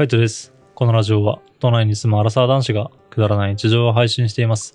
カイトです。このラジオは、都内に住むアラサー男子がくだらない日常を配信しています。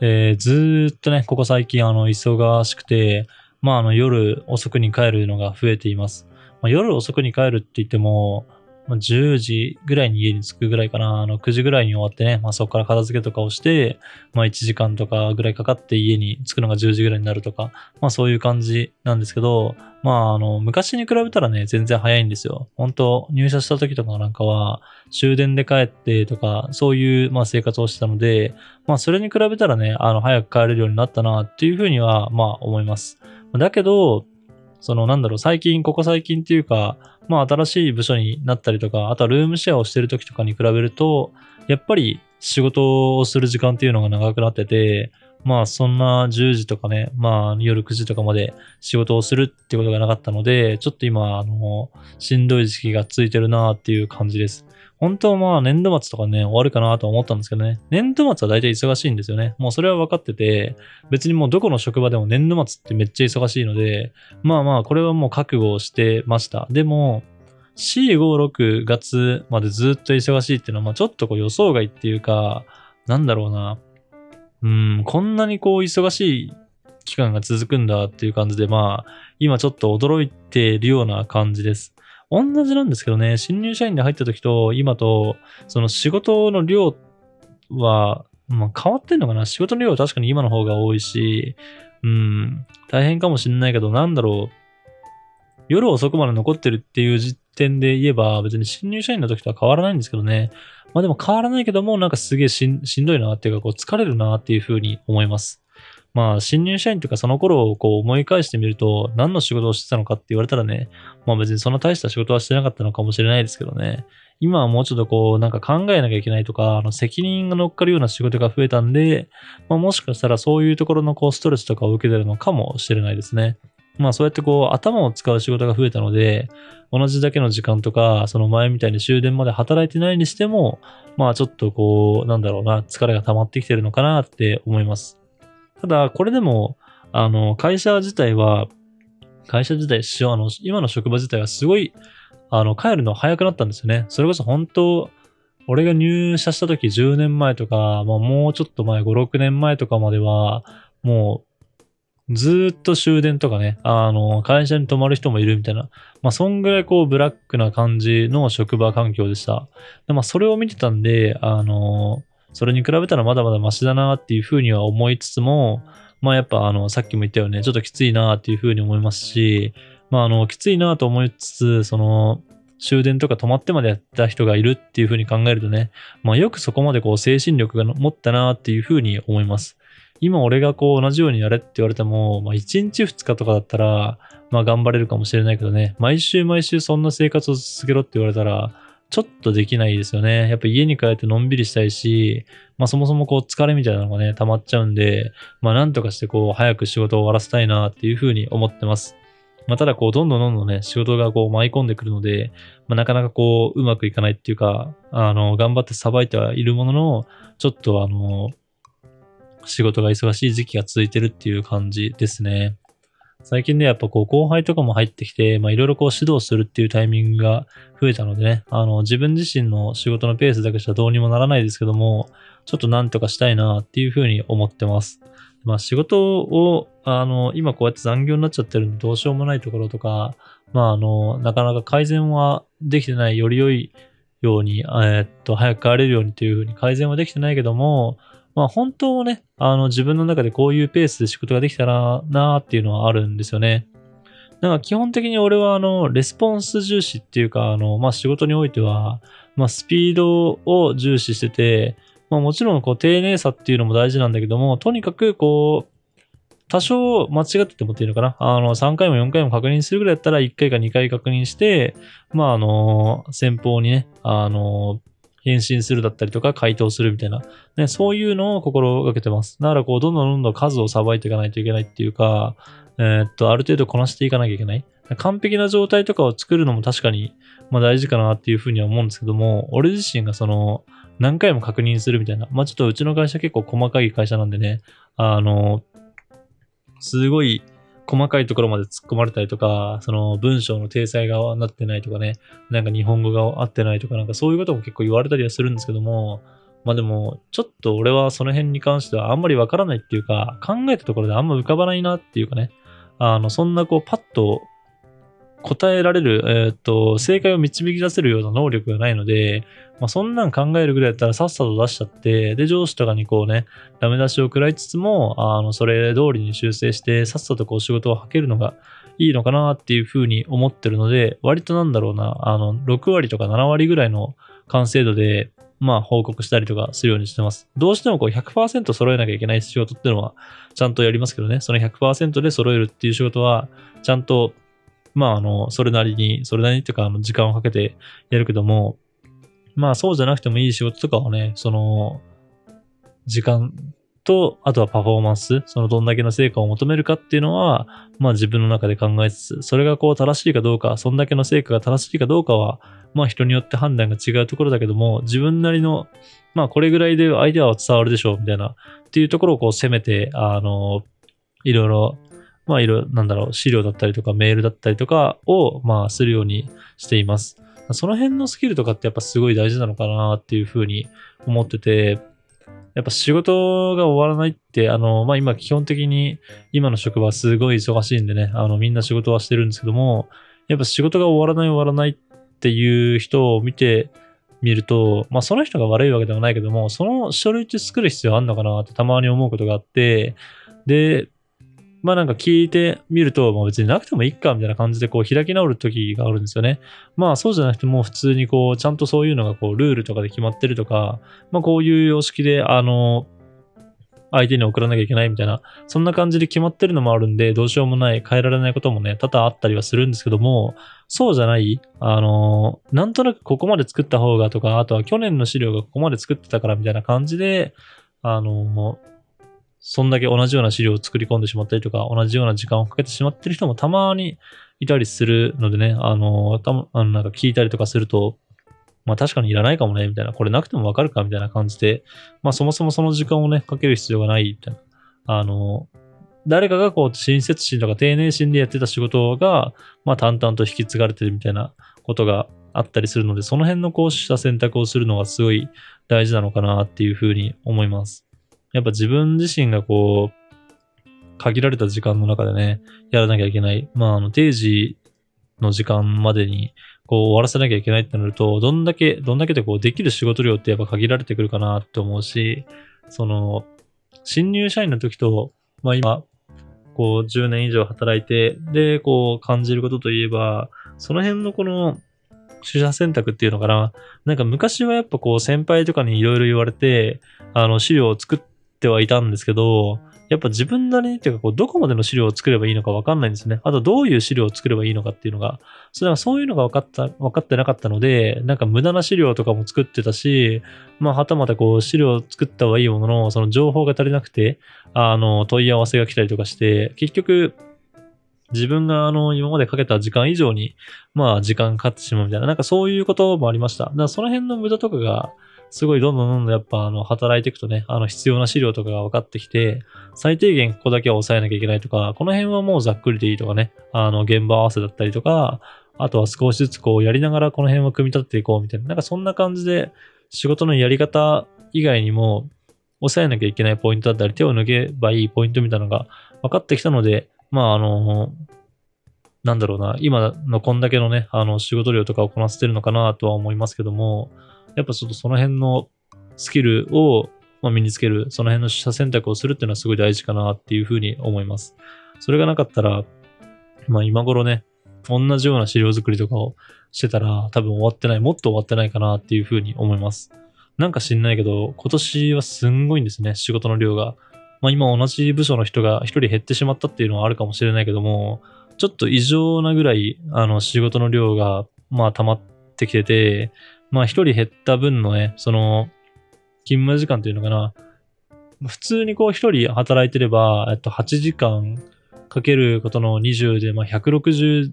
えーずーっとね、ここ最近、あの、忙しくて、まあ、あの、夜遅くに帰るのが増えています。まあ、夜遅くに帰るって言っても、まあ、10時ぐらいに家に着くぐらいかな、あの、9時ぐらいに終わってね、まあ、そこから片付けとかをして、まあ、1時間とかぐらいかかって家に着くのが10時ぐらいになるとか、まあ、そういう感じなんですけど、まあ、あの、昔に比べたらね、全然早いんですよ。本当入社した時とかなんかは、終電で帰ってとか、そういう、まあ、生活をしてたので、まあ、それに比べたらね、あの、早く帰れるようになったな、っていうふうには、まあ、思います。だけど、その、なんだろう、最近、ここ最近っていうか、まあ、新しい部署になったりとか、あとはルームシェアをしてる時とかに比べると、やっぱり仕事をする時間っていうのが長くなってて、まあそんな10時とかね、まあ夜9時とかまで仕事をするってことがなかったので、ちょっと今、あの、しんどい時期が続いてるなっていう感じです。本当はまあ年度末とかね、終わるかなと思ったんですけどね、年度末は大体忙しいんですよね。もうそれは分かってて、別にもうどこの職場でも年度末ってめっちゃ忙しいので、まあまあこれはもう覚悟をしてました。でも、4、5、6月までずっと忙しいっていうのは、まあちょっとこう予想外っていうか、なんだろうな。うん、こんなにこう忙しい期間が続くんだっていう感じで、まあ、今ちょっと驚いているような感じです。同じなんですけどね、新入社員で入った時と今と、その仕事の量は、まあ、変わってんのかな？仕事の量は確かに今の方が多いし、うん、大変かもしれないけど、なんだろう。夜遅くまで残ってるっていう時点で言えば、別に新入社員の時とは変わらないんですけどね。まあでも変わらないけども、なんかすげえしんしんどいなっていうか、こう疲れるなっていうふうに思います。まあ、新入社員というかその頃をこう思い返してみると、何の仕事をしてたのかって言われたらね、まあ別にそんな大した仕事はしてなかったのかもしれないですけどね。今はもうちょっとこう、なんか考えなきゃいけないとか、あの責任が乗っかるような仕事が増えたんで、まあもしかしたらそういうところのこうストレスとかを受けてるのかもしれないですね。まあそうやってこう頭を使う仕事が増えたので、同じだけの時間とか、その前みたいに終電まで働いてないにしても、まあちょっとこう、なんだろうな、疲れが溜まってきてるのかなって思います。ただ、これでも、あの、会社自体は、会社自体、あの、今の職場自体はすごい、あの、帰るの早くなったんですよね。それこそ本当、俺が入社した時10年前とか、まあもうちょっと前、5、6年前とかまでは、もう、ずっと終電とかね、あの、会社に泊まる人もいるみたいな、まあ、そんぐらいこう、ブラックな感じの職場環境でした。でまあ、それを見てたんで、あの、それに比べたらまだまだマシだなっていうふうには思いつつも、まあ、やっぱあの、さっきも言ったよね、ちょっときついなっていうふうに思いますし、まあ、あの、きついなと思いつつ、その、終電とか止まってまでやった人がいるっていうふうに考えるとね、まあ、よくそこまでこう、精神力が持ったなっていうふうに思います。今俺がこう同じようにやれって言われても、まあ1日2日とかだったら、まあ頑張れるかもしれないけどね、毎週毎週そんな生活を続けろって言われたら、ちょっとできないですよね。やっぱ家に帰ってのんびりしたいし、まあそもそもこう疲れみたいなのがね、溜まっちゃうんで、まあなんとかしてこう早く仕事を終わらせたいなっていうふうに思ってます。まあただこうどんどんどんどんね、仕事がこう舞い込んでくるので、まあなかなかこううまくいかないっていうか、あの、頑張ってさばいてはいるものの、ちょっとあの、仕事が忙しい時期が続いてるっていう感じですね。最近ね、やっぱこう後輩とかも入ってきて、まあいろいろこう指導するっていうタイミングが増えたのでね、あの自分自身の仕事のペースだけじゃどうにもならないですけども、ちょっとなんとかしたいなっていうふうに思ってます。まあ仕事を、あの、今こうやって残業になっちゃってるんでどうしようもないところとか、まああの、なかなか改善はできてない、より良いように、えーっと、早く帰れるようにっていうふうに改善はできてないけども、まあ本当はね、あの自分の中でこういうペースで仕事ができたらなーっていうのはあるんですよね。だから基本的に俺はあの、レスポンス重視っていうか、あの、まあ仕事においては、まあスピードを重視してて、まあもちろんこう丁寧さっていうのも大事なんだけども、とにかくこう、多少間違っててもっていうのかな。あの、3回も4回も確認するぐらいだったら1回か2回確認して、まああの、先方にね、あの、返信するだったりとか回答するみたいな、ね、そういうのを心がけてます。だからこう、どんどんどんどん数をさばいていかないといけないっていうか、えーっと、ある程度こなしていかなきゃいけない。完璧な状態とかを作るのも確かに、まあ大事かなっていうふうには思うんですけども、俺自身がその、何回も確認するみたいな。まあちょっとうちの会社結構細かい会社なんでね、あの、すごい、細かいところまで突っ込まれたりとか、その文章の体裁がなってないとかね、なんか日本語が合ってないとか、なんかそういうことも結構言われたりはするんですけども、まあでも、ちょっと俺はその辺に関してはあんまりわからないっていうか、考えたところであんま浮かばないなっていうかね、あの、そんなこうパッと答えられる、えっ、と、正解を導き出せるような能力がないので、まあ、そんなん考えるぐらいだったらさっさと出しちゃって、で、上司とかにこうね、ダメ出しを食らいつつも、あの、それ通りに修正して、さっさとこう仕事をはけるのがいいのかなっていうふうに思ってるので、割となんだろうな、あの、6割とか7割ぐらいの完成度で、まあ報告したりとかするようにしてます。どうしてもこう100%揃えなきゃいけない仕事っていうのはちゃんとやりますけどね、その100%で揃えるっていう仕事はちゃんとまあ、あの、それなりに、それなりにっていうか、あの、時間をかけてやるけども、まあ、そうじゃなくてもいい仕事とかはね、その、時間と、あとはパフォーマンス、そのどんだけの成果を求めるかっていうのは、まあ自分の中で考えつつ、それがこう正しいかどうか、そんだけの成果が正しいかどうかは、まあ人によって判断が違うところだけども、自分なりの、まあこれぐらいでアイデアは伝わるでしょう、みたいな、っていうところをこう攻めて、あの、いろいろまあ、いろ、なんだろう、資料だったりとかメールだったりとかを、まあ、するようにしています。その辺のスキルとかってやっぱすごい大事なのかなっていうふうに思ってて、やっぱ仕事が終わらないって、あの、まあ、今基本的に今の職場すごい忙しいんでね、あの、みんな仕事はしてるんですけども、やっぱ仕事が終わらない終わらないっていう人を見てみると、まあ、その人が悪いわけではないけども、その書類って作る必要あんのかなってたまに思うことがあって、で、まあなんか聞いてみると、まあ別になくてもいいかみたいな感じでこう開き直る時があるんですよね。まあそうじゃなくてもう普通にこうちゃんとそういうのがこうルールとかで決まってるとか、まあこういう様式であの、相手に送らなきゃいけないみたいな、そんな感じで決まってるのもあるんで、どうしようもない、変えられないこともね、多々あったりはするんですけども、そうじゃない、あの、なんとなくここまで作った方がとか、あとは去年の資料がここまで作ってたからみたいな感じで、あの、そんだけ同じような資料を作り込んでしまったりとか、同じような時間をかけてしまってる人もたまにいたりするのでね、あの、たあのなんか聞いたりとかすると、まあ確かにいらないかもね、みたいな、これなくてもわかるか、みたいな感じで、まあそもそもその時間をね、かける必要がない、みたいな。あの、誰かがこう、親切心とか丁寧心でやってた仕事が、まあ淡々と引き継がれてるみたいなことがあったりするので、その辺のこうした選択をするのがすごい大事なのかなっていうふうに思います。やっぱ自分自身がこう、限られた時間の中でね、やらなきゃいけない。まあ、あの、定時の時間までに、こう、終わらせなきゃいけないってなると、どんだけ、どんだけでこう、できる仕事量ってやっぱ限られてくるかなって思うし、その、新入社員の時と、まあ今、こう、10年以上働いて、で、こう、感じることといえば、その辺のこの、取捨選択っていうのかな。なんか昔はやっぱこう先輩とかにいろいろ言われて、あの資料を作っってはいたんですけど、やっぱ自分なりにっていうか、こう、どこまでの資料を作ればいいのかわかんないんですね。あと、どういう資料を作ればいいのかっていうのが、それはそういうのが分かった、分かってなかったので、なんか無駄な資料とかも作ってたし、まあ、はたまたこう、資料を作った方がいいものの、その情報が足りなくて、あの、問い合わせが来たりとかして、結局、自分があの、今までかけた時間以上に、まあ、時間かかってしまうみたいな、なんかそういうこともありました。だからその辺の無駄とかが、すごいどんどんどんどんやっぱあの働いていくとね、あの必要な資料とかが分かってきて、最低限ここだけは抑えなきゃいけないとか、この辺はもうざっくりでいいとかね、あの現場合わせだったりとか、あとは少しずつこうやりながらこの辺は組み立てていこうみたいな、なんかそんな感じで仕事のやり方以外にも抑えなきゃいけないポイントだったり、手を抜けばいいポイントみたいなのが分かってきたので、まああの、なんだろうな、今のこんだけのね、あの仕事量とかをこなせてるのかなとは思いますけども、やっぱちょっとその辺のスキルを、ま身につける、その辺の取捨選択をするっていうのはすごい大事かなっていうふうに思います。それがなかったら、まあ今頃ね、同じような資料作りとかをしてたら多分終わってない、もっと終わってないかなっていうふうに思います。なんか知んないけど、今年はすんごいんですね、仕事の量が。まあ今同じ部署の人が一人減ってしまったっていうのはあるかもしれないけども、ちょっと異常なぐらい、あの仕事の量が、まあ溜まってきてて、まあ一人減った分のね、その、勤務時間っていうのかな、普通にこう一人働いてれば、えっと8時間かけることの20で、まあ160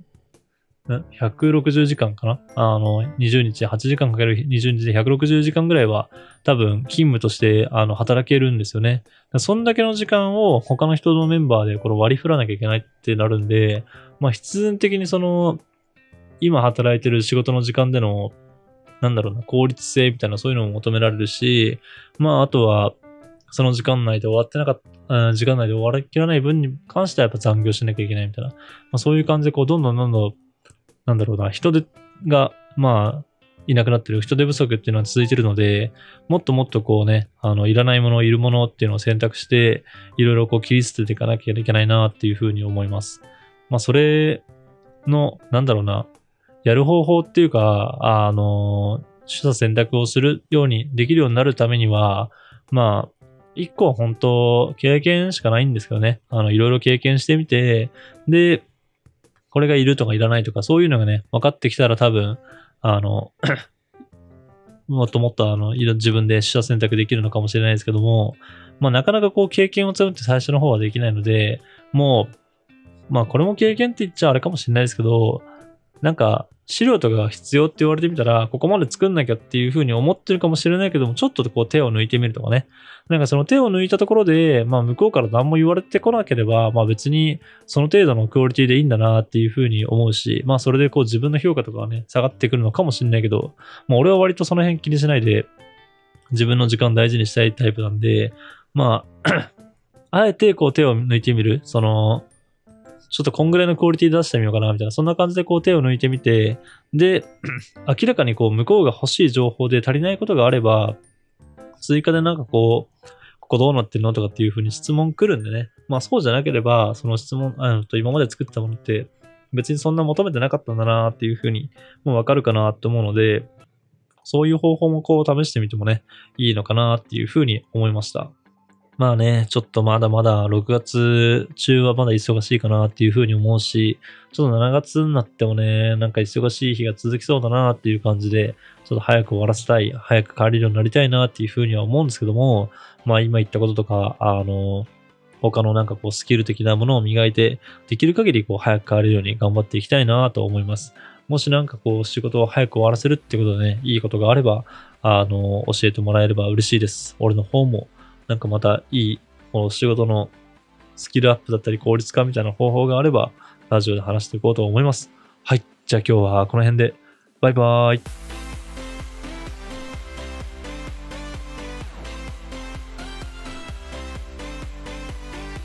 160時間かなあの、20日、8時間かける20日で160時間ぐらいは多分勤務としてあの働けるんですよね。そんだけの時間を他の人のメンバーでこれ割り振らなきゃいけないってなるんで、まあ必然的にその、今働いてる仕事の時間での、なんだろうな、効率性みたいなそういうのも求められるし、まああとは、その時間内で終わってなかった、時間内で終わりきらない分に関してはやっぱ残業しなきゃいけないみたいな、まあ、そういう感じでこうどんどんどんどんなんだろうな、人手が、まあ、いなくなってる人手不足っていうのは続いてるので、もっともっとこうね、あの、いらないもの、いるものっていうのを選択して、いろいろこう切り捨てていかなきゃいけないなっていうふうに思います。まあ、それの、なんだろうな、やる方法っていうか、あの、取捨選択をするように、できるようになるためには、まあ、一個は本当、経験しかないんですけどね。あの、いろいろ経験してみて、で、これがいるとかいらないとか、そういうのがね、分かってきたら多分、あの、もっともっとあの、自分で取捨選択できるのかもしれないですけども、まあなかなかこう経験を積むって最初の方はできないので、もう、まあこれも経験って言っちゃあれかもしれないですけど、なんか、資料とかが必要って言われてみたら、ここまで作んなきゃっていうふうに思ってるかもしれないけども、ちょっとこう手を抜いてみるとかね。なんかその手を抜いたところで、まあ向こうから何も言われてこなければ、まあ別にその程度のクオリティでいいんだなっていうふうに思うし、まあそれでこう自分の評価とかはね、下がってくるのかもしれないけど、まあ俺は割とその辺気にしないで、自分の時間大事にしたいタイプなんで、まあ あえてこう手を抜いてみる、その、ちょっとこんぐらいのクオリティ出してみようかな、みたいな、そんな感じでこう手を抜いてみて、で、明らかにこう向こうが欲しい情報で足りないことがあれば、追加でなんかこう、ここどうなってるのとかっていう風に質問来るんでね。まあそうじゃなければ、その質問、あのと今まで作ったものって別にそんな求めてなかったんだなっていう風にもうわかるかなって思うので、そういう方法もこう試してみてもね、いいのかなっていう風に思いました。まあね、ちょっとまだまだ6月中はまだ忙しいかなっていうふうに思うし、ちょっと7月になってもね、なんか忙しい日が続きそうだなっていう感じで、ちょっと早く終わらせたい、早く帰れるようになりたいなっていうふうには思うんですけども、まあ今言ったこととか、あの、他のなんかこうスキル的なものを磨いて、できる限りこう早く帰れるように頑張っていきたいなと思います。もしなんかこう仕事を早く終わらせるってことでね、いいことがあれば、あの、教えてもらえれば嬉しいです。俺の方もなんかまたいい、この仕事のスキルアップだったり効率化みたいな方法があれば、ラジオで話していこうと思います。はい。じゃあ今日はこの辺で。バイバーイ。